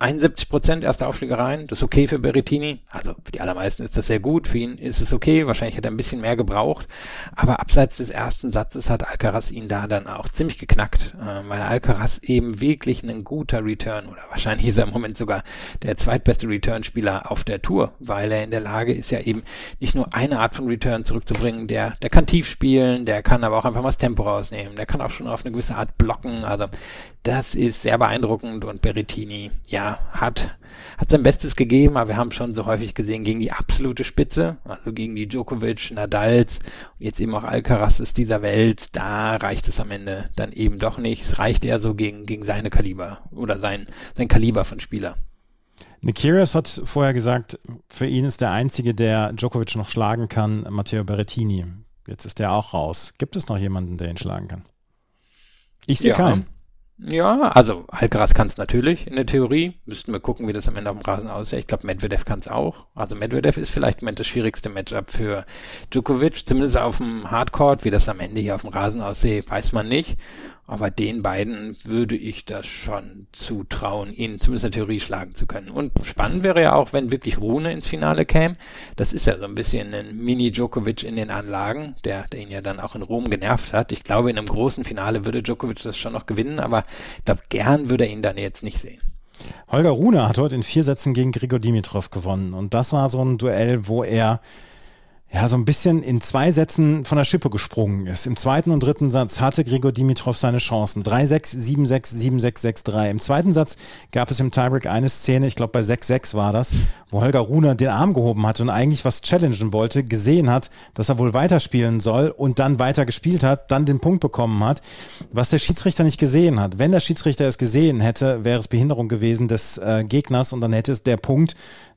71 Prozent erste Aufschlägereien, das ist okay für Berrettini. Also für die allermeisten ist das sehr gut, für ihn ist es okay. Wahrscheinlich hat er ein bisschen mehr gebraucht. Aber abseits des ersten Satzes hat Alcaraz ihn da dann auch ziemlich geknackt, äh, weil Alcaraz eben wirklich ein guter Return oder wahrscheinlich ist er im Moment sogar der zweitbeste Return-Spieler auf der Tour, weil er in der Lage ist ja eben nicht nur eine Art von Return zurückzubringen, der, der kann tief spielen, der kann aber auch einfach mal das Tempo rausnehmen, der kann auch schon auf eine gewisse Art blocken. Also das ist sehr beeindruckend und Berrettini, ja, hat, hat sein Bestes gegeben, aber wir haben schon so häufig gesehen gegen die absolute Spitze, also gegen die Djokovic, Nadals, jetzt eben auch Alcarazes dieser Welt, da reicht es am Ende dann eben doch nicht. Es reicht eher so gegen, gegen seine Kaliber oder sein, sein Kaliber von Spieler. Nikirios hat vorher gesagt, für ihn ist der Einzige, der Djokovic noch schlagen kann, Matteo Berrettini. Jetzt ist er auch raus. Gibt es noch jemanden, der ihn schlagen kann? Ich sehe ja. keinen. Ja, also Alcaraz kann es natürlich in der Theorie. Müssten wir gucken, wie das am Ende auf dem Rasen aussieht. Ich glaube, Medvedev kann es auch. Also Medvedev ist vielleicht im Moment das schwierigste Matchup für Djokovic. Zumindest auf dem Hardcourt. Wie das am Ende hier auf dem Rasen aussieht, weiß man nicht. Aber den beiden würde ich das schon zutrauen, ihn zumindest in der Theorie schlagen zu können. Und spannend wäre ja auch, wenn wirklich Rune ins Finale käme. Das ist ja so ein bisschen ein Mini-Djokovic in den Anlagen, der, der ihn ja dann auch in Rom genervt hat. Ich glaube, in einem großen Finale würde Djokovic das schon noch gewinnen, aber ich glaube, gern würde er ihn dann jetzt nicht sehen. Holger Rune hat heute in vier Sätzen gegen Grigor Dimitrov gewonnen. Und das war so ein Duell, wo er ja, so ein bisschen in zwei Sätzen von der Schippe gesprungen ist. Im zweiten und dritten Satz hatte Grigor Dimitrov seine Chancen. 3-6, 7-6, 7-6, 6-3. Im zweiten Satz gab es im Tiebreak eine Szene, ich glaube bei 6-6 war das, wo Holger Rune den Arm gehoben hatte und eigentlich was challengen wollte, gesehen hat, dass er wohl weiterspielen soll und dann weiter gespielt hat, dann den Punkt bekommen hat, was der Schiedsrichter nicht gesehen hat. Wenn der Schiedsrichter es gesehen hätte, wäre es Behinderung gewesen des äh, Gegners und dann hätte es der Punkt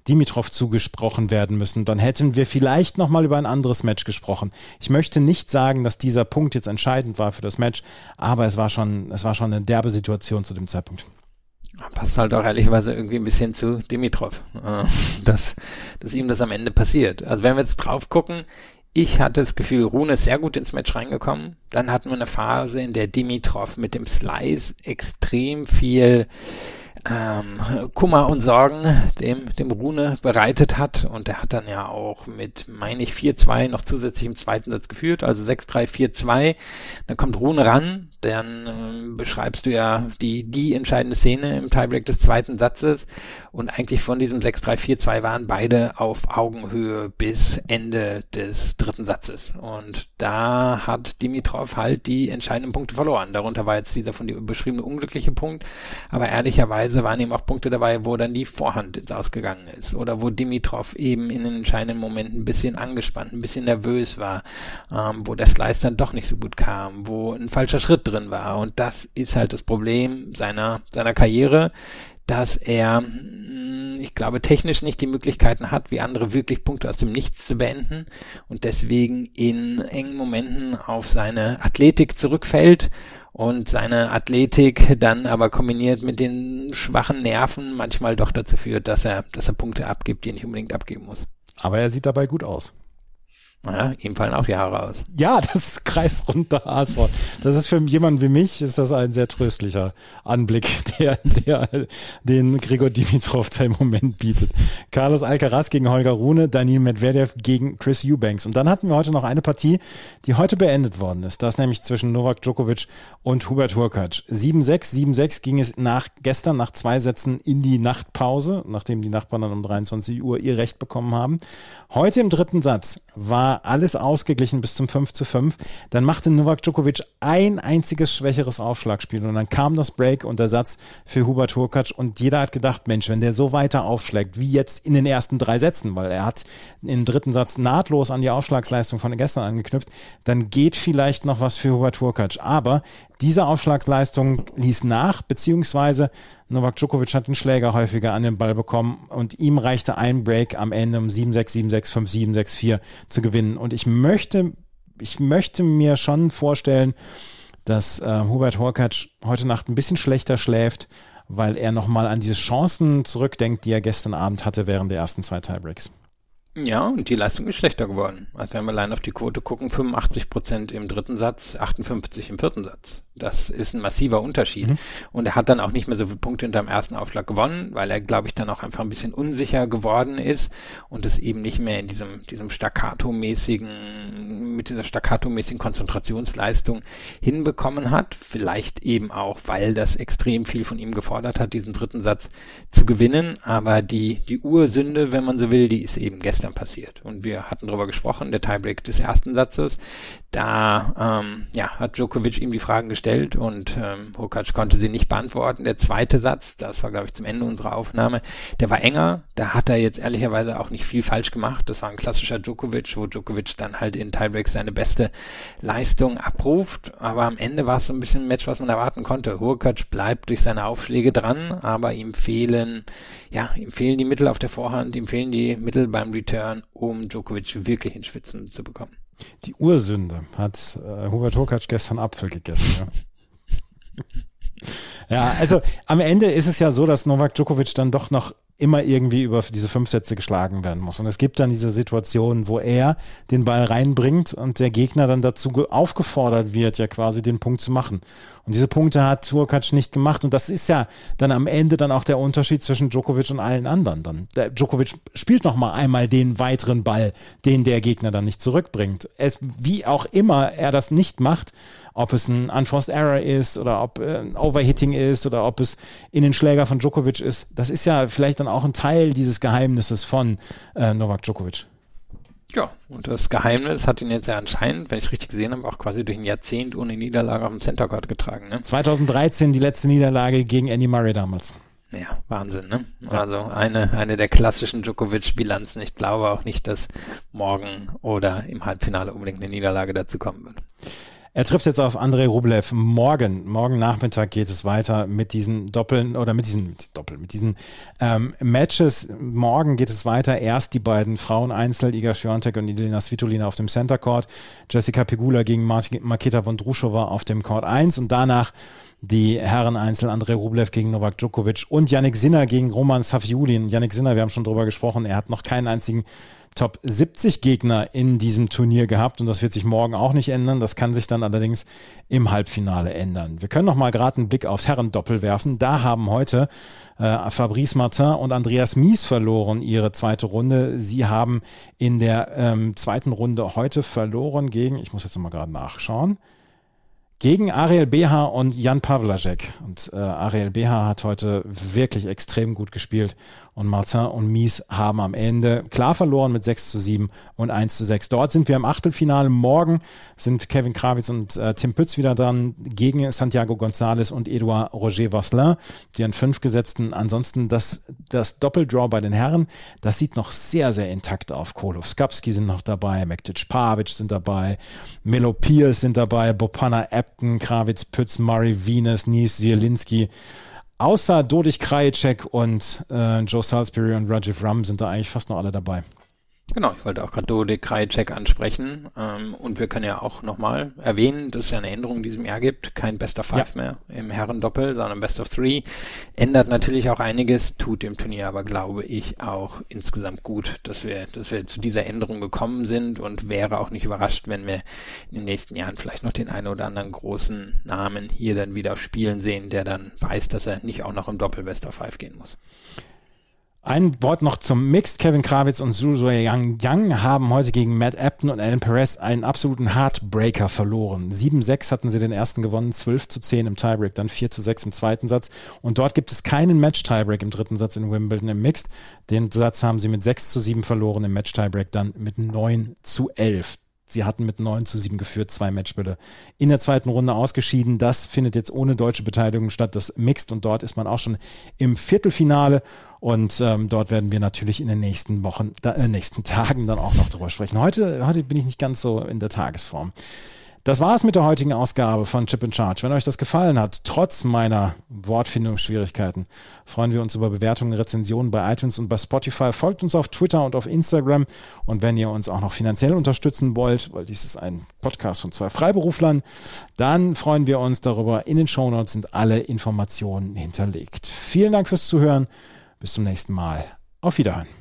Dimitrov zugesprochen werden müssen. Dann hätten wir vielleicht nochmal über ein anderes Match gesprochen. Ich möchte nicht sagen, dass dieser Punkt jetzt entscheidend war für das Match, aber es war schon, es war schon eine derbe Situation zu dem Zeitpunkt. Passt halt auch ehrlicherweise irgendwie ein bisschen zu Dimitrov, äh, dass, dass ihm das am Ende passiert. Also wenn wir jetzt drauf gucken, ich hatte das Gefühl, Rune ist sehr gut ins Match reingekommen. Dann hatten wir eine Phase, in der Dimitrov mit dem Slice extrem viel ähm, Kummer und Sorgen dem, dem Rune bereitet hat. Und er hat dann ja auch mit, meine ich, 4-2 noch zusätzlich im zweiten Satz geführt, also 6-3, 4-2. Dann kommt Rune ran, dann ähm, beschreibst du ja die, die entscheidende Szene im Tiebreak des zweiten Satzes. Und eigentlich von diesem 6-3, 4-2 waren beide auf Augenhöhe bis Ende des dritten Satzes. Und da hat Dimitrov halt die entscheidenden Punkte verloren. Darunter war jetzt dieser von dir beschriebene unglückliche Punkt. Aber ehrlicherweise waren eben auch Punkte dabei, wo dann die Vorhand ins Ausgegangen ist oder wo Dimitrov eben in den entscheidenden Momenten ein bisschen angespannt, ein bisschen nervös war, ähm, wo der Slice dann doch nicht so gut kam, wo ein falscher Schritt drin war. Und das ist halt das Problem seiner, seiner Karriere, dass er, hm, ich glaube, technisch nicht die Möglichkeiten hat, wie andere wirklich Punkte aus dem Nichts zu beenden und deswegen in engen Momenten auf seine Athletik zurückfällt und seine Athletik dann aber kombiniert mit den schwachen Nerven manchmal doch dazu führt, dass er, dass er Punkte abgibt, die er nicht unbedingt abgeben muss. Aber er sieht dabei gut aus. Naja, ihm fallen auch die Haare aus. Ja, das ist kreisrunder Haarsport. Das ist für jemanden wie mich, ist das ein sehr tröstlicher Anblick, der, der, den Gregor Dimitrov da im Moment bietet. Carlos Alcaraz gegen Holger Rune, Daniel Medvedev gegen Chris Eubanks. Und dann hatten wir heute noch eine Partie, die heute beendet worden ist. Das nämlich zwischen Novak Djokovic und Hubert Hurkacz. 7-6, 7-6 ging es nach, gestern nach zwei Sätzen in die Nachtpause, nachdem die Nachbarn dann um 23 Uhr ihr Recht bekommen haben. Heute im dritten Satz war alles ausgeglichen bis zum 5 zu 5. Dann machte Novak Djokovic ein einziges schwächeres Aufschlagspiel und dann kam das Break und der Satz für Hubert Hurkacz und jeder hat gedacht, Mensch, wenn der so weiter aufschlägt, wie jetzt in den ersten drei Sätzen, weil er hat im dritten Satz nahtlos an die Aufschlagsleistung von gestern angeknüpft, dann geht vielleicht noch was für Hubert Hurkacz. Aber diese Aufschlagsleistung ließ nach, beziehungsweise Novak Djokovic hat den Schläger häufiger an den Ball bekommen und ihm reichte ein Break am Ende um 7-6, 7-6, 5-7, 6-4 zu gewinnen. Und ich möchte, ich möchte mir schon vorstellen, dass äh, Hubert Horkatsch heute Nacht ein bisschen schlechter schläft, weil er nochmal an diese Chancen zurückdenkt, die er gestern Abend hatte während der ersten zwei Tiebreaks. Ja, und die Leistung ist schlechter geworden. Also wenn wir allein auf die Quote gucken, 85 Prozent im dritten Satz, 58 im vierten Satz. Das ist ein massiver Unterschied. Mhm. Und er hat dann auch nicht mehr so viele Punkte hinter dem ersten Aufschlag gewonnen, weil er, glaube ich, dann auch einfach ein bisschen unsicher geworden ist und es eben nicht mehr in diesem, diesem staccato-mäßigen, mit dieser staccato-mäßigen Konzentrationsleistung hinbekommen hat. Vielleicht eben auch, weil das extrem viel von ihm gefordert hat, diesen dritten Satz zu gewinnen. Aber die, die Ursünde, wenn man so will, die ist eben gestern passiert. Und wir hatten darüber gesprochen, der Tiebreak des ersten Satzes. Da ähm, ja, hat Djokovic ihm die Fragen gestellt, gestellt und ähm, Hukac konnte sie nicht beantworten. Der zweite Satz, das war glaube ich zum Ende unserer Aufnahme, der war enger. Da hat er jetzt ehrlicherweise auch nicht viel falsch gemacht. Das war ein klassischer Djokovic, wo Djokovic dann halt in Tiebreaks seine beste Leistung abruft. Aber am Ende war es so ein bisschen ein Match, was man erwarten konnte. Hukac bleibt durch seine Aufschläge dran, aber ihm fehlen, ja, ihm fehlen die Mittel auf der Vorhand, ihm fehlen die Mittel beim Return, um Djokovic wirklich in Schwitzen zu bekommen. Die Ursünde hat äh, Hubert Hurkacz gestern Apfel gegessen. Ja. ja, also am Ende ist es ja so, dass Novak Djokovic dann doch noch immer irgendwie über diese fünf Sätze geschlagen werden muss. Und es gibt dann diese Situation, wo er den Ball reinbringt und der Gegner dann dazu aufgefordert wird, ja quasi den Punkt zu machen. Und diese Punkte hat Turkac nicht gemacht. Und das ist ja dann am Ende dann auch der Unterschied zwischen Djokovic und allen anderen. Dann der Djokovic spielt noch mal einmal den weiteren Ball, den der Gegner dann nicht zurückbringt. Es, wie auch immer er das nicht macht, ob es ein Unforced Error ist oder ob äh, ein Overhitting ist oder ob es in den Schläger von Djokovic ist, das ist ja vielleicht dann auch ein Teil dieses Geheimnisses von äh, Novak Djokovic. Ja, und das Geheimnis hat ihn jetzt ja anscheinend, wenn ich es richtig gesehen habe, auch quasi durch ein Jahrzehnt ohne Niederlage auf dem Center Court getragen. Ne? 2013 die letzte Niederlage gegen Andy Murray damals. Ja, Wahnsinn, ne? Also eine, eine der klassischen Djokovic-Bilanzen. Ich glaube auch nicht, dass morgen oder im Halbfinale unbedingt eine Niederlage dazu kommen wird. Er trifft jetzt auf Andrei Rublev morgen. Morgen Nachmittag geht es weiter mit diesen Doppeln oder mit diesen Doppel, mit diesen ähm, Matches. Morgen geht es weiter. Erst die beiden Frauen Einzel, Iga Swiatek und Elena Svitolina auf dem Center Court. Jessica Pegula gegen Maketa Vondrushova auf dem Court 1 und danach die Herren Einzel, Andrei Rublev gegen Novak Djokovic und Yannick Sinner gegen Roman Safiulin. Yannick Sinner, wir haben schon drüber gesprochen, er hat noch keinen einzigen Top 70 Gegner in diesem Turnier gehabt und das wird sich morgen auch nicht ändern. Das kann sich dann allerdings im Halbfinale ändern. Wir können noch mal gerade einen Blick aufs Herrendoppel werfen. Da haben heute äh, Fabrice Martin und Andreas Mies verloren ihre zweite Runde. Sie haben in der ähm, zweiten Runde heute verloren gegen, ich muss jetzt noch mal gerade nachschauen, gegen Ariel Beha und Jan Pavlacek. Und äh, Ariel Beha hat heute wirklich extrem gut gespielt und Martin und Mies haben am Ende klar verloren mit 6 zu 7 und 1 zu 6. Dort sind wir im Achtelfinale. Morgen sind Kevin Krawitz und äh, Tim Pütz wieder dran gegen Santiago González und Edouard Roger Vasselin, die an fünf gesetzten. Ansonsten das, das Doppeldraw bei den Herren, das sieht noch sehr, sehr intakt auf. Kolo Skapski sind noch dabei, Mektic Pavic sind dabei, Melo Pierce sind dabei, Bopana Epton, Krawitz, Pütz, Murray, Venus, Nies, Zielinski. Außer Dodich Krajicek und äh, Joe Salisbury und Rajiv Ram sind da eigentlich fast noch alle dabei. Genau, ich wollte auch gerade Dode Krajcek ansprechen. Ähm, und wir können ja auch nochmal erwähnen, dass es ja eine Änderung in diesem Jahr gibt. Kein Best of Five ja. mehr im Herrendoppel, sondern Best of Three. Ändert natürlich auch einiges, tut dem Turnier aber, glaube ich, auch insgesamt gut, dass wir, dass wir zu dieser Änderung gekommen sind und wäre auch nicht überrascht, wenn wir in den nächsten Jahren vielleicht noch den einen oder anderen großen Namen hier dann wieder spielen sehen, der dann weiß, dass er nicht auch noch im Doppel Best of Five gehen muss. Ein Wort noch zum Mixed. Kevin Krawitz und Zhu Yang Yang haben heute gegen Matt Apton und Alan Perez einen absoluten Heartbreaker verloren. 7-6 hatten sie den ersten gewonnen, 12 zu 10 im Tiebreak, dann 4 zu 6 im zweiten Satz. Und dort gibt es keinen Match-Tiebreak im dritten Satz in Wimbledon im Mixed. Den Satz haben sie mit 6 zu 7 verloren, im Match-Tiebreak dann mit 9 zu 11. Sie hatten mit 9 zu 7 geführt, zwei Matchbälle in der zweiten Runde ausgeschieden. Das findet jetzt ohne deutsche Beteiligung statt, das Mixed und dort ist man auch schon im Viertelfinale und ähm, dort werden wir natürlich in den nächsten Wochen, äh, nächsten Tagen dann auch noch drüber sprechen. Heute, heute bin ich nicht ganz so in der Tagesform. Das war es mit der heutigen Ausgabe von Chip in Charge. Wenn euch das gefallen hat, trotz meiner Wortfindungsschwierigkeiten, freuen wir uns über Bewertungen, Rezensionen bei iTunes und bei Spotify. Folgt uns auf Twitter und auf Instagram. Und wenn ihr uns auch noch finanziell unterstützen wollt, weil dies ist ein Podcast von zwei Freiberuflern, dann freuen wir uns darüber. In den Shownotes sind alle Informationen hinterlegt. Vielen Dank fürs Zuhören. Bis zum nächsten Mal. Auf Wiederhören.